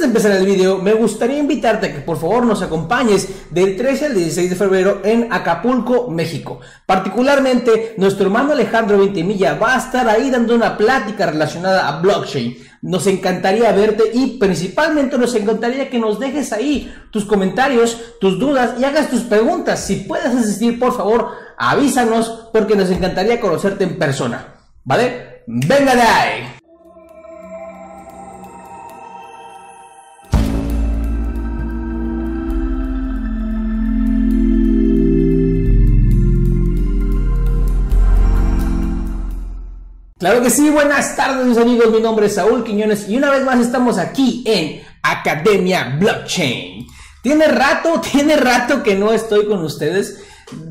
Antes de empezar el video, me gustaría invitarte a que por favor nos acompañes del 13 al 16 de febrero en Acapulco, México. Particularmente, nuestro hermano Alejandro Ventimilla va a estar ahí dando una plática relacionada a blockchain. Nos encantaría verte y principalmente nos encantaría que nos dejes ahí tus comentarios, tus dudas y hagas tus preguntas. Si puedes asistir, por favor, avísanos porque nos encantaría conocerte en persona. ¿Vale? ¡Venga de ahí! Claro que sí, buenas tardes mis amigos, mi nombre es Saúl Quiñones y una vez más estamos aquí en Academia Blockchain. Tiene rato, tiene rato que no estoy con ustedes.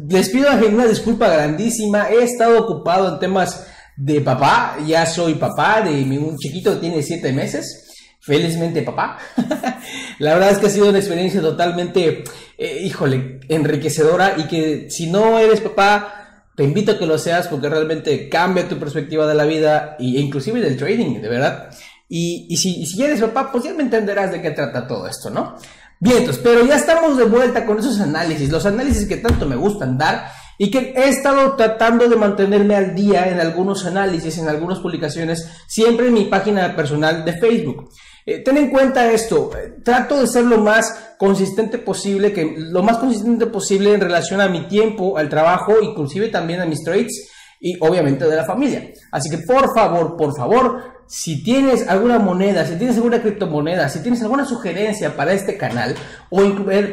Les pido una disculpa grandísima, he estado ocupado en temas de papá, ya soy papá de un chiquito que tiene 7 meses. Felizmente papá. La verdad es que ha sido una experiencia totalmente, eh, híjole, enriquecedora y que si no eres papá, te invito a que lo seas porque realmente cambia tu perspectiva de la vida e inclusive del trading, de verdad. Y, si, si eres papá, pues ya me entenderás de qué trata todo esto, ¿no? Bien, entonces, pero ya estamos de vuelta con esos análisis, los análisis que tanto me gustan dar y que he estado tratando de mantenerme al día en algunos análisis, en algunas publicaciones, siempre en mi página personal de Facebook. Eh, ten en cuenta esto, eh, trato de ser lo más consistente posible, que lo más consistente posible en relación a mi tiempo, al trabajo, inclusive también a mis trades y obviamente de la familia. Así que por favor, por favor, si tienes alguna moneda, si tienes alguna criptomoneda, si tienes alguna sugerencia para este canal o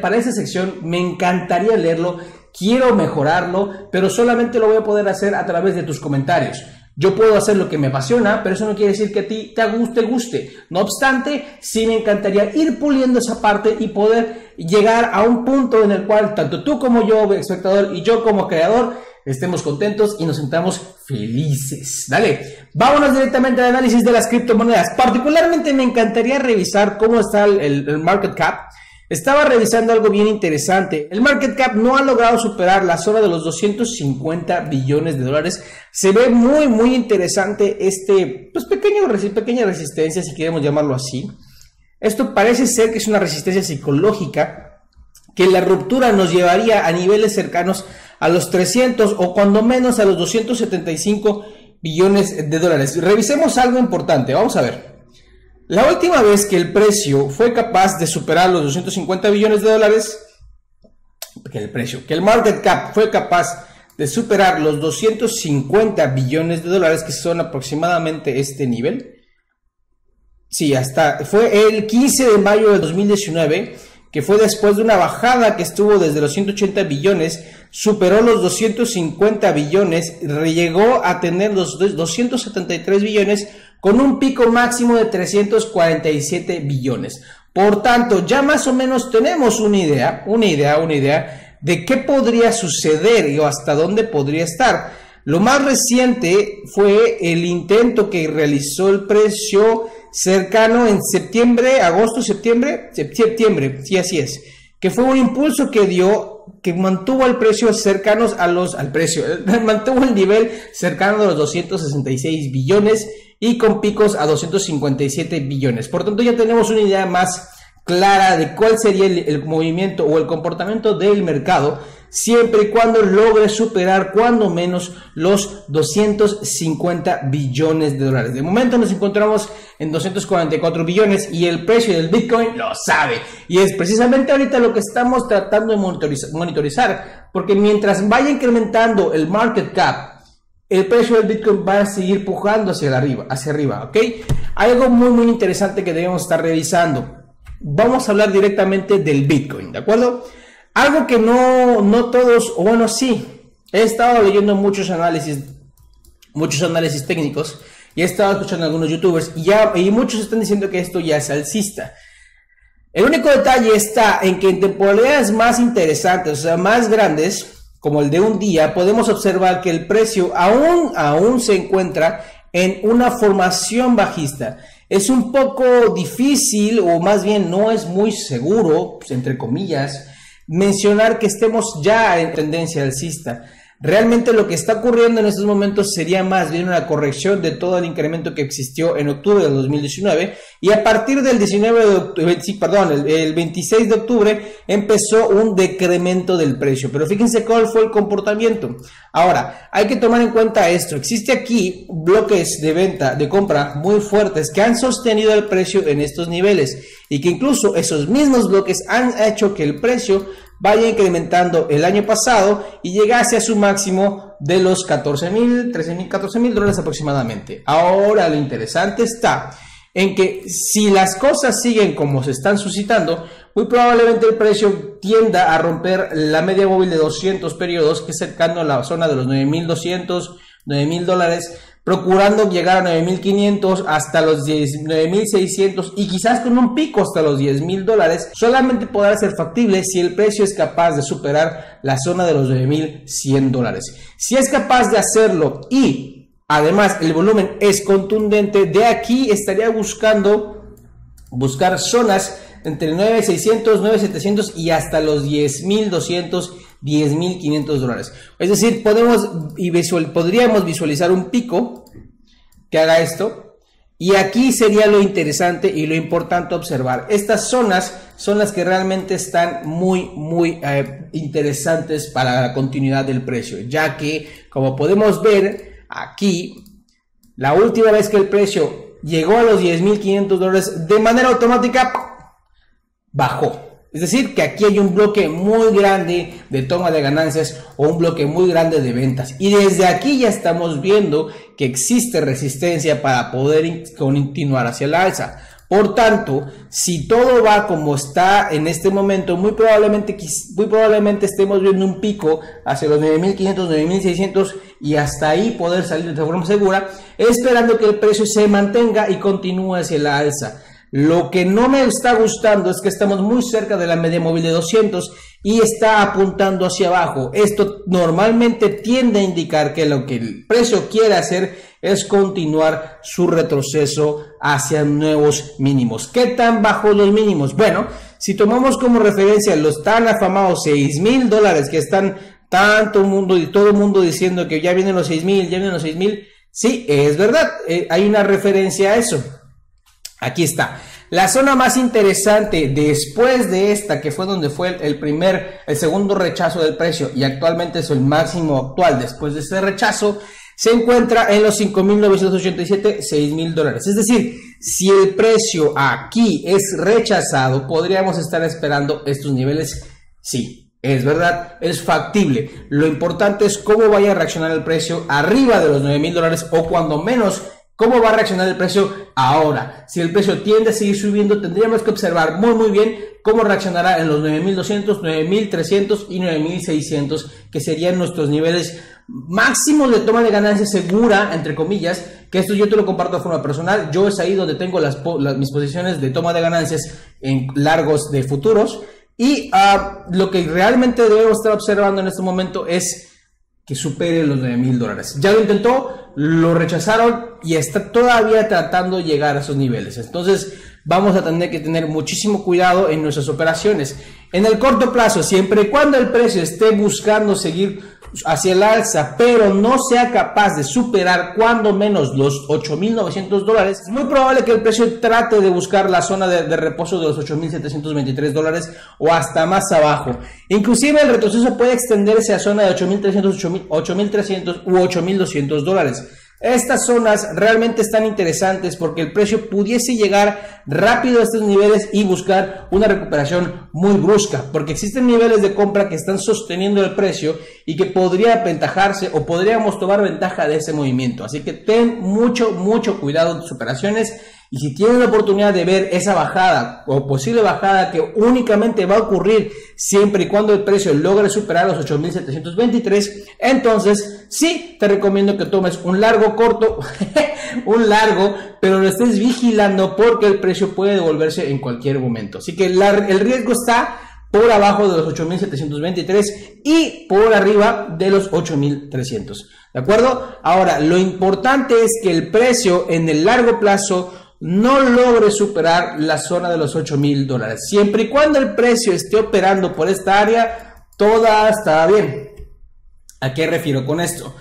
para esta sección, me encantaría leerlo. Quiero mejorarlo, pero solamente lo voy a poder hacer a través de tus comentarios. Yo puedo hacer lo que me apasiona, pero eso no quiere decir que a ti te guste, guste. No obstante, sí me encantaría ir puliendo esa parte y poder llegar a un punto en el cual tanto tú como yo, espectador, y yo como creador, estemos contentos y nos sentamos felices. Dale, vámonos directamente al análisis de las criptomonedas. Particularmente me encantaría revisar cómo está el, el market cap estaba revisando algo bien interesante. El market cap no ha logrado superar la zona de los 250 billones de dólares. Se ve muy, muy interesante este, pues pequeño, pequeña resistencia, si queremos llamarlo así. Esto parece ser que es una resistencia psicológica, que la ruptura nos llevaría a niveles cercanos a los 300 o cuando menos a los 275 billones de dólares. Revisemos algo importante, vamos a ver. La última vez que el precio fue capaz de superar los 250 billones de dólares, que el precio, que el market cap fue capaz de superar los 250 billones de dólares, que son aproximadamente este nivel. Sí, hasta fue el 15 de mayo de 2019, que fue después de una bajada que estuvo desde los 180 billones, superó los 250 billones, llegó a tener los 273 billones con un pico máximo de 347 billones. Por tanto, ya más o menos tenemos una idea, una idea, una idea de qué podría suceder y hasta dónde podría estar. Lo más reciente fue el intento que realizó el precio cercano en septiembre, agosto, septiembre, septiembre, sí, así es, que fue un impulso que dio, que mantuvo el precio cercanos a los, al precio, mantuvo el nivel cercano a los 266 billones y con picos a 257 billones. Por tanto, ya tenemos una idea más clara de cuál sería el, movimiento o el comportamiento del mercado siempre y cuando logre superar cuando menos los 250 billones de dólares. De momento nos encontramos en 244 billones y el precio del Bitcoin lo sabe. Y es precisamente ahorita lo que estamos tratando de monitorizar, porque mientras vaya incrementando el market cap, el precio del Bitcoin va a seguir pujando hacia arriba, hacia arriba, ¿ok? Algo muy, muy interesante que debemos estar revisando. Vamos a hablar directamente del Bitcoin, ¿de acuerdo? Algo que no, no todos, o bueno, sí, he estado leyendo muchos análisis, muchos análisis técnicos y he estado escuchando a algunos youtubers y, ya, y muchos están diciendo que esto ya es alcista. El único detalle está en que en temporalidades más interesantes, o sea, más grandes, como el de un día, podemos observar que el precio aún, aún se encuentra en una formación bajista. Es un poco difícil, o más bien no es muy seguro, pues, entre comillas, mencionar que estemos ya en tendencia alcista. Realmente lo que está ocurriendo en estos momentos sería más bien una corrección de todo el incremento que existió en octubre del 2019 y a partir del 19 de octubre, sí, perdón, el, 26 de octubre empezó un decremento del precio. Pero fíjense cuál fue el comportamiento. Ahora, hay que tomar en cuenta esto. Existe aquí bloques de venta, de compra muy fuertes que han sostenido el precio en estos niveles y que incluso esos mismos bloques han hecho que el precio vaya incrementando el año pasado y llegase a su máximo de los 14 mil, 13 mil, 14 mil dólares aproximadamente. Ahora lo interesante está en que si las cosas siguen como se están suscitando, muy probablemente el precio tienda a romper la media móvil de 200 periodos, que es cercano a la zona de los 9.200, 9.000 dólares, procurando llegar a 9.500 hasta los 9.600 y quizás con un pico hasta los 10.000 dólares, solamente podrá ser factible si el precio es capaz de superar la zona de los 9.100 dólares. Si es capaz de hacerlo y además el volumen es contundente, de aquí estaría buscando buscar zonas entre 9.600, 9.700 y hasta los 10.200 10.500 dólares. Es decir, podemos y podríamos visualizar un pico que haga esto. Y aquí sería lo interesante y lo importante observar. Estas zonas son las que realmente están muy, muy eh, interesantes para la continuidad del precio. Ya que, como podemos ver aquí, la última vez que el precio llegó a los 10.500 dólares, de manera automática bajó. Es decir, que aquí hay un bloque muy grande de toma de ganancias o un bloque muy grande de ventas. Y desde aquí ya estamos viendo que existe resistencia para poder continuar hacia la alza. Por tanto, si todo va como está en este momento, muy probablemente, muy probablemente estemos viendo un pico hacia los 9.500, 9.600 y hasta ahí poder salir de forma segura, esperando que el precio se mantenga y continúe hacia la alza. Lo que no me está gustando es que estamos muy cerca de la media móvil de 200 y está apuntando hacia abajo. Esto normalmente tiende a indicar que lo que el precio quiere hacer es continuar su retroceso hacia nuevos mínimos. ¿Qué tan bajos los mínimos? Bueno, si tomamos como referencia los tan afamados 6 mil dólares que están tanto mundo y todo el mundo diciendo que ya vienen los 6 mil, ya vienen los 6 mil, sí, es verdad, eh, hay una referencia a eso. Aquí está. La zona más interesante después de esta, que fue donde fue el primer, el segundo rechazo del precio y actualmente es el máximo actual después de este rechazo, se encuentra en los 5.987, 6.000 dólares. Es decir, si el precio aquí es rechazado, podríamos estar esperando estos niveles. Sí, es verdad, es factible. Lo importante es cómo vaya a reaccionar el precio arriba de los 9.000 dólares o cuando menos ¿Cómo va a reaccionar el precio ahora? Si el precio tiende a seguir subiendo, tendríamos que observar muy muy bien cómo reaccionará en los 9200, 9300 y 9600, que serían nuestros niveles máximos de toma de ganancia segura, entre comillas, que esto yo te lo comparto de forma personal. Yo es ahí donde tengo las, mis posiciones de toma de ganancias en largos de futuros. Y ah, lo que realmente debemos estar observando en este momento es que supere los 9 mil dólares. Ya lo intentó, lo rechazaron y está todavía tratando de llegar a esos niveles. Entonces vamos a tener que tener muchísimo cuidado en nuestras operaciones. En el corto plazo, siempre y cuando el precio esté buscando seguir hacia el alza, pero no sea capaz de superar cuando menos los 8.900 dólares, es muy probable que el precio trate de buscar la zona de, reposo de los 8.723 dólares o hasta más abajo. Inclusive el retroceso puede extenderse a zona de 8.300, 8.300 u 8.200 dólares. Estas zonas realmente están interesantes porque el precio pudiese llegar rápido a estos niveles y buscar una recuperación muy brusca, porque existen niveles de compra que están sosteniendo el precio y que podría aventajarse o podríamos tomar ventaja de ese movimiento. Así que ten mucho, mucho cuidado en tus operaciones y si tienes la oportunidad de ver esa bajada o posible bajada que únicamente va a ocurrir siempre y cuando el precio logre superar los 8.723, entonces sí te recomiendo que tomes un largo corto, un largo, pero lo estés vigilando porque el precio puede devolverse en cualquier momento. Así que el riesgo está por abajo de los 8.723 y por arriba de los 8.300. ¿De acuerdo? Ahora, lo importante es que el precio en el largo plazo no logre superar la zona de los 8 mil dólares. Siempre y cuando el precio esté operando por esta área, toda está bien. ¿A qué refiero con esto?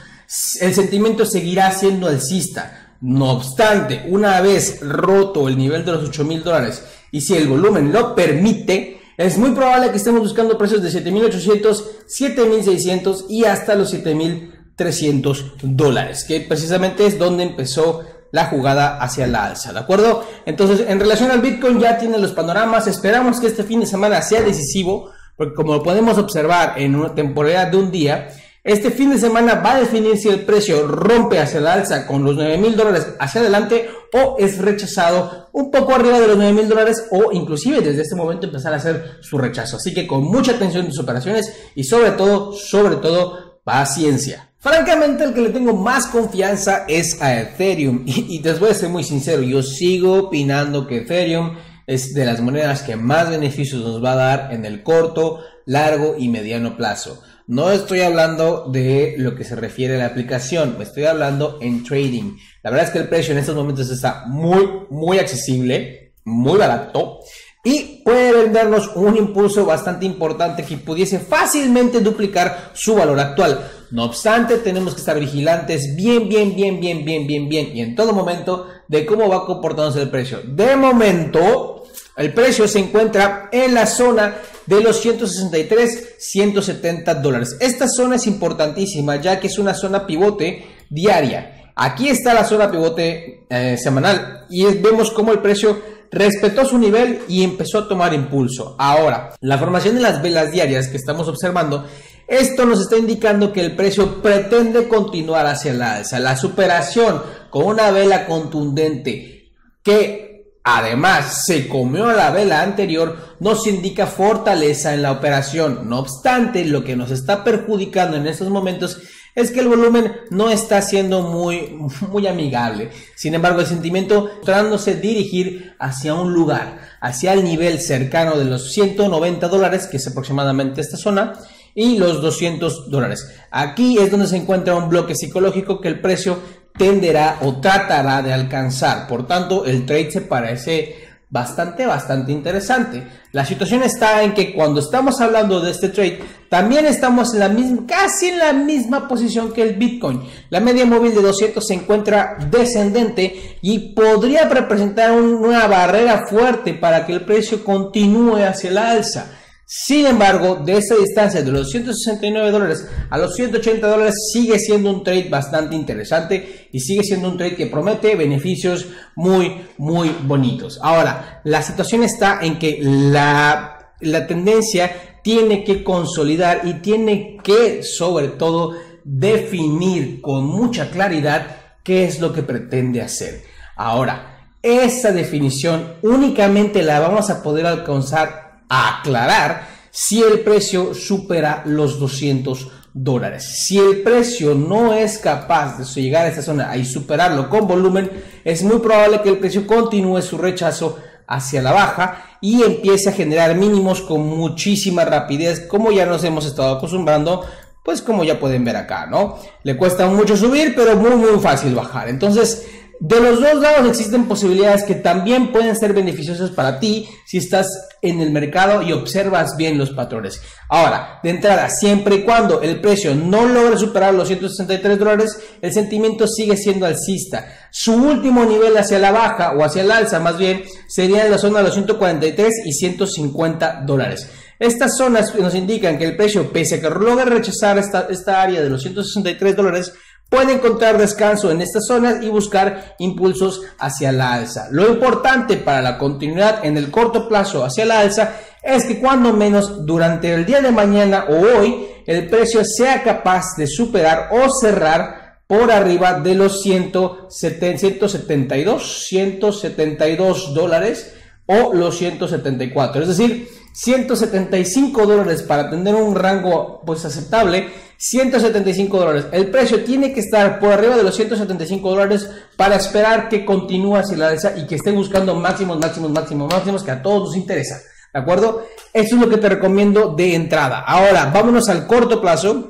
El sentimiento seguirá siendo alcista. No obstante, una vez roto el nivel de los 8 mil dólares y si el volumen lo permite, es muy probable que estemos buscando precios de 7.800, 7.600 y hasta los 7.300 dólares, que precisamente es donde empezó la jugada hacia la alza, ¿de acuerdo? Entonces, en relación al Bitcoin ya tiene los panoramas, esperamos que este fin de semana sea decisivo, porque como podemos observar en una temporada de un día, este fin de semana va a definir si el precio rompe hacia la alza con los 9 mil dólares hacia adelante o es rechazado un poco arriba de los 9 mil dólares o inclusive desde este momento empezar a hacer su rechazo. Así que con mucha atención en tus operaciones y sobre todo, sobre todo, paciencia. Francamente, el que le tengo más confianza es a Ethereum. Y, y les voy a ser muy sincero, yo sigo opinando que Ethereum es de las monedas que más beneficios nos va a dar en el corto, largo y mediano plazo. No estoy hablando de lo que se refiere a la aplicación, me estoy hablando en trading. La verdad es que el precio en estos momentos está muy, muy accesible, muy barato y puede vendernos un impulso bastante importante que pudiese fácilmente duplicar su valor actual. No obstante, tenemos que estar vigilantes bien, bien, bien, bien, bien, bien, bien y en todo momento de cómo va comportándose el precio. De momento, el precio se encuentra en la zona de los 163, 170 dólares. Esta zona es importantísima ya que es una zona pivote diaria. Aquí está la zona pivote eh, semanal y vemos cómo el precio respetó su nivel y empezó a tomar impulso. Ahora, la formación de las velas diarias que estamos observando, esto nos está indicando que el precio pretende continuar hacia la alza. La superación con una vela contundente que Además, se comió la vela anterior, nos indica fortaleza en la operación. No obstante, lo que nos está perjudicando en estos momentos es que el volumen no está siendo muy, muy amigable. Sin embargo, el sentimiento tratándose dirigir hacia un lugar, hacia el nivel cercano de los 190 dólares, que es aproximadamente esta zona, y los 200 dólares. Aquí es donde se encuentra un bloque psicológico que el precio tenderá o tratará de alcanzar. Por tanto, el trade se parece bastante, bastante interesante. La situación está en que cuando estamos hablando de este trade, también estamos en la misma, casi en la misma posición que el Bitcoin. La media móvil de 200 se encuentra descendente y podría representar una barrera fuerte para que el precio continúe hacia el alza. Sin embargo, de esta distancia de los 169 dólares a los 180 dólares sigue siendo un trade bastante interesante y sigue siendo un trade que promete beneficios muy, muy bonitos. Ahora, la situación está en que la, la tendencia tiene que consolidar y tiene que, sobre todo, definir con mucha claridad qué es lo que pretende hacer. Ahora, esa definición únicamente la vamos a poder alcanzar aclarar si el precio supera los 200 dólares. Si el precio no es capaz de llegar a esta zona y superarlo con volumen, es muy probable que el precio continúe su rechazo hacia la baja y empiece a generar mínimos con muchísima rapidez, como ya nos hemos estado acostumbrando, pues como ya pueden ver acá, ¿no? Le cuesta mucho subir, pero muy muy fácil bajar. Entonces, de los dos lados existen posibilidades que también pueden ser beneficiosas para ti si estás en el mercado y observas bien los patrones. Ahora, de entrada, siempre y cuando el precio no logre superar los 163 dólares, el sentimiento sigue siendo alcista. Su último nivel hacia la baja o hacia el alza más bien sería en la zona de los 143 y 150 dólares. Estas zonas nos indican que el precio, pese a que logre rechazar esta, esta área de los 163 dólares, puede encontrar descanso en estas zonas y buscar impulsos hacia la alza. Lo importante para la continuidad en el corto plazo hacia la alza es que cuando menos durante el día de mañana o hoy el precio sea capaz de superar o cerrar por arriba de los 172, 172 dólares o los 174. Es decir, 175 dólares para tener un rango pues aceptable 175 dólares. El precio tiene que estar por arriba de los 175 dólares para esperar que continúe hacia la alza y que esté buscando máximos, máximos, máximos, máximos que a todos nos interesa. ¿De acuerdo? Eso es lo que te recomiendo de entrada. Ahora, vámonos al corto plazo.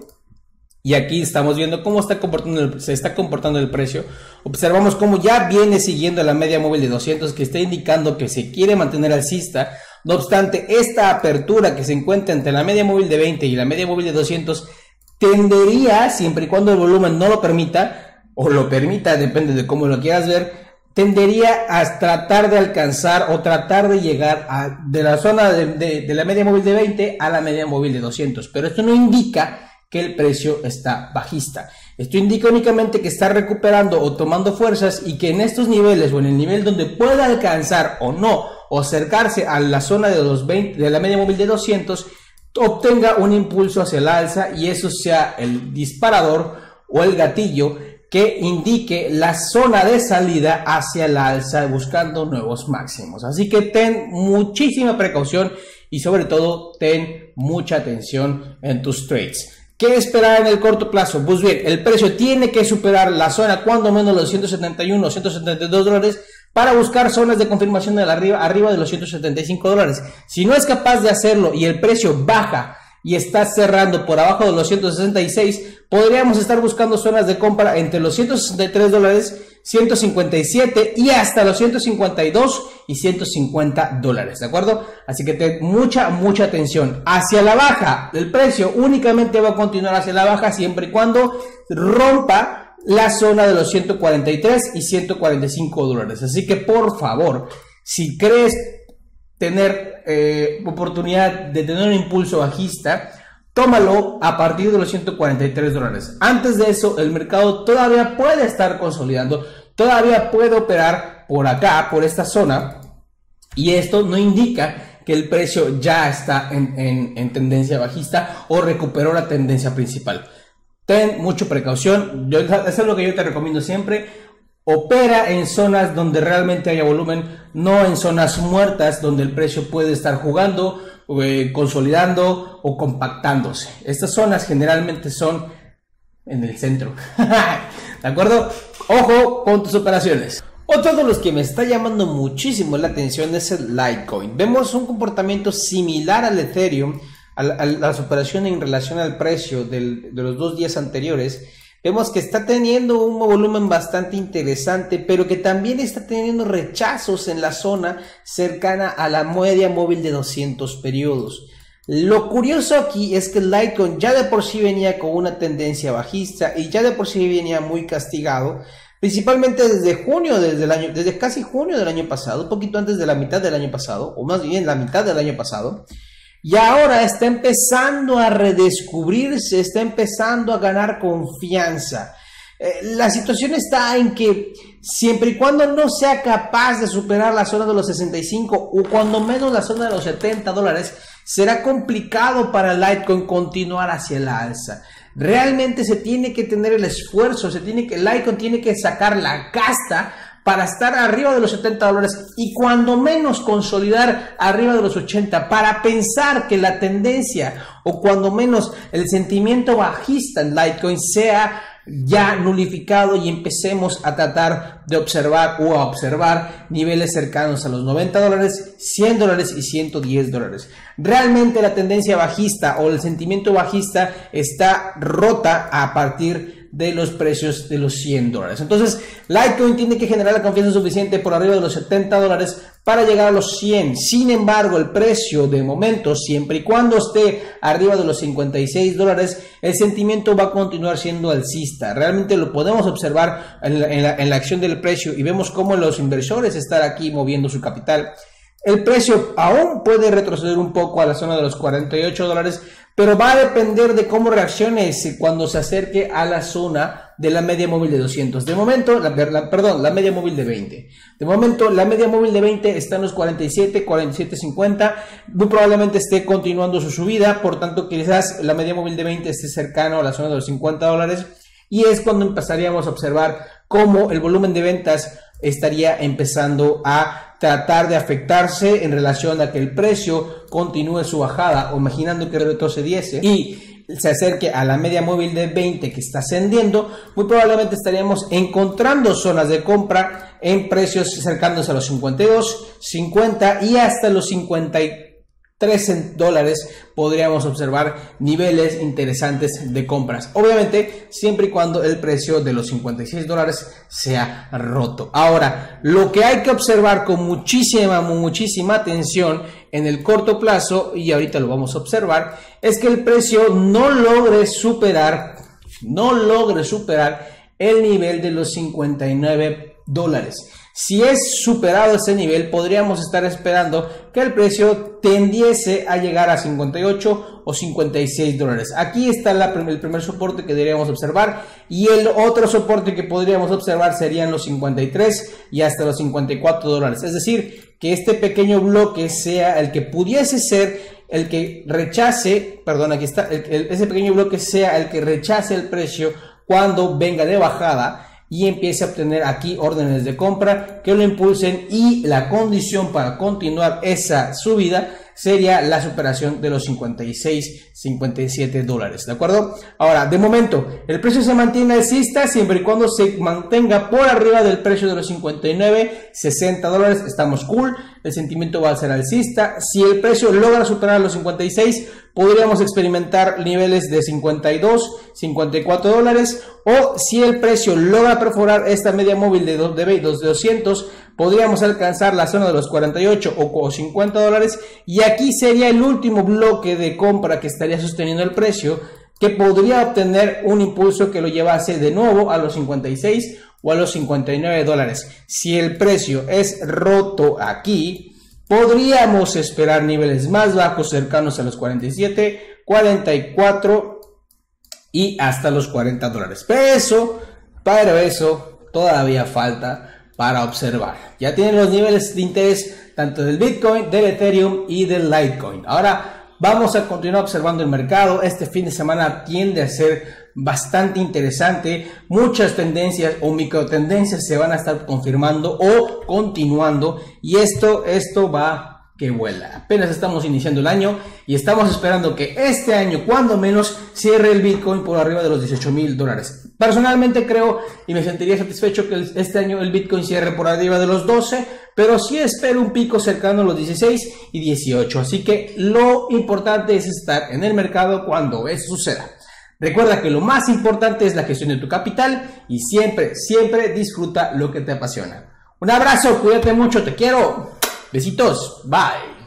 Y aquí estamos viendo cómo está comportando se está comportando el precio. Observamos cómo ya viene siguiendo la media móvil de 200 que está indicando que se quiere mantener alcista. No obstante, esta apertura que se encuentra entre la media móvil de 20 y la media móvil de 200 tendería, siempre y cuando el volumen no lo permita, o lo permita, depende de cómo lo quieras ver, tendería a tratar de alcanzar o tratar de llegar de la zona de, la media móvil de 20 a la media móvil de 200. Pero esto no indica que el precio está bajista. Esto indica únicamente que está recuperando o tomando fuerzas y que en estos niveles o en el nivel donde pueda alcanzar o no o acercarse a la zona de los 20 de la media móvil de 200 obtenga un impulso hacia el alza y eso sea el disparador o el gatillo que indique la zona de salida hacia el alza buscando nuevos máximos. Así que ten muchísima precaución y sobre todo ten mucha atención en tus trades. ¿Qué esperar en el corto plazo? Pues bien, el precio tiene que superar la zona cuando menos los 171 o 172 dólares para buscar zonas de confirmación de arriba, arriba de los 175 dólares. Si no es capaz de hacerlo y el precio baja y está cerrando por abajo de los 166, podríamos estar buscando zonas de compra entre los 163 dólares, 157 y hasta los 152 y 150 dólares, ¿de acuerdo? Así que ten mucha, mucha atención. Hacia la baja, el precio únicamente va a continuar hacia la baja siempre y cuando rompa la zona de los 143 y 145 dólares. Así que por favor, si crees tener eh, oportunidad de tener un impulso bajista, tómalo a partir de los 143 dólares. Antes de eso, el mercado todavía puede estar consolidando, todavía puede operar por acá, por esta zona, y esto no indica que el precio ya está en tendencia bajista o recuperó la tendencia principal. Ten mucha precaución. Yo, eso es lo que yo te recomiendo siempre. Opera en zonas donde realmente haya volumen, no en zonas muertas donde el precio puede estar jugando, eh, consolidando o compactándose. Estas zonas generalmente son en el centro. ¿De acuerdo? Ojo con tus operaciones. Otro de los que me está llamando muchísimo la atención es el Litecoin. Vemos un comportamiento similar al Ethereum a, las operaciones en relación al precio de los dos días anteriores, vemos que está teniendo un volumen bastante interesante, pero que también está teniendo rechazos en la zona cercana a la media móvil de 200 periodos. Lo curioso aquí es que el Litecoin ya de por sí venía con una tendencia bajista y ya de por sí venía muy castigado, principalmente desde junio, desde el año, desde casi junio del año pasado, un poquito antes de la mitad del año pasado, o más bien la mitad del año pasado. Y ahora está empezando a redescubrirse, está empezando a ganar confianza. Eh, la situación está en que siempre y cuando no sea capaz de superar la zona de los 65 o cuando menos la zona de los 70 dólares, será complicado para Litecoin continuar hacia el alza. Realmente se tiene que tener el esfuerzo, se tiene que, Litecoin tiene que sacar la casta para estar arriba de los 70 dólares y cuando menos consolidar arriba de los 80 para pensar que la tendencia o cuando menos el sentimiento bajista en Litecoin sea ya nulificado y empecemos a tratar de observar o a observar niveles cercanos a los 90 dólares, 100 dólares y 110 dólares. Realmente la tendencia bajista o el sentimiento bajista está rota a partir de los precios de los 100 dólares. Entonces, Litecoin tiene que generar la confianza suficiente por arriba de los 70 dólares para llegar a los 100. Sin embargo, el precio de momento, siempre y cuando esté arriba de los 56 dólares, el sentimiento va a continuar siendo alcista. Realmente lo podemos observar en la, acción del precio y vemos cómo los inversores están aquí moviendo su capital. El precio aún puede retroceder un poco a la zona de los 48 dólares, pero va a depender de cómo reaccione cuando se acerque a la zona de la media móvil de 200. De momento, la, perdón, la media móvil de 20. De momento, la media móvil de 20 está en los 47, 47, 50. Muy probablemente esté continuando su subida, por tanto, quizás la media móvil de 20 esté cercano a la zona de los 50 dólares. Y es cuando empezaríamos a observar cómo el volumen de ventas estaría empezando a tratar de afectarse en relación a que el precio continúe su bajada o imaginando que retrocediese y se acerque a la media móvil de 20 que está ascendiendo, muy probablemente estaríamos encontrando zonas de compra en precios cercanos a los 52, 50 y hasta los 50 13 dólares podríamos observar niveles interesantes de compras. Obviamente, siempre y cuando el precio de los 56 dólares sea roto. Ahora, lo que hay que observar con muchísima, muchísima atención en el corto plazo, y ahorita lo vamos a observar, es que el precio no logre superar, no logre superar el nivel de los 59 dólares. Si es superado ese nivel, podríamos estar esperando que el precio tendiese a llegar a 58 o 56 dólares. Aquí está el primer soporte que deberíamos observar y el otro soporte que podríamos observar serían los 53 y hasta los 54 dólares. Es decir, que este pequeño bloque sea el que pudiese ser el que rechace, perdón, aquí está, ese pequeño bloque sea el que rechace el precio cuando venga de bajada y empiece a obtener aquí órdenes de compra que lo impulsen y la condición para continuar esa subida sería la superación de los 56, 57 dólares, ¿de acuerdo? Ahora, de momento, el precio se mantiene alcista siempre y cuando se mantenga por arriba del precio de los 59, 60 dólares, estamos cool, el sentimiento va a ser alcista. Si el precio logra superar los 56, podríamos experimentar niveles de 52, 54 dólares, o si el precio logra perforar esta media móvil de, de, de 200, podríamos alcanzar la zona de los 48 o 50 dólares. Y aquí sería el último bloque de compra que estaría sosteniendo el precio que podría obtener un impulso que lo llevase de nuevo a los 56 o a los 59 dólares. Si el precio es roto aquí, podríamos esperar niveles más bajos cercanos a los 47, 44 y hasta los 40 dólares. Pero eso, para eso, todavía falta para observar. Ya tienen los niveles de interés tanto del Bitcoin, del Ethereum y del Litecoin. Ahora vamos a continuar observando el mercado. Este fin de semana tiende a ser bastante interesante. Muchas tendencias o micro tendencias se van a estar confirmando o continuando y esto, esto va que vuela. Apenas estamos iniciando el año y estamos esperando que este año, cuando menos, cierre el Bitcoin por arriba de los 18 mil dólares. Personalmente creo y me sentiría satisfecho que este año el Bitcoin cierre por arriba de los 12, pero sí espero un pico cercano a los 16 y 18. Así que lo importante es estar en el mercado cuando eso suceda. Recuerda que lo más importante es la gestión de tu capital y siempre, siempre disfruta lo que te apasiona. Un abrazo, cuídate mucho, te quiero. Besitos, bye.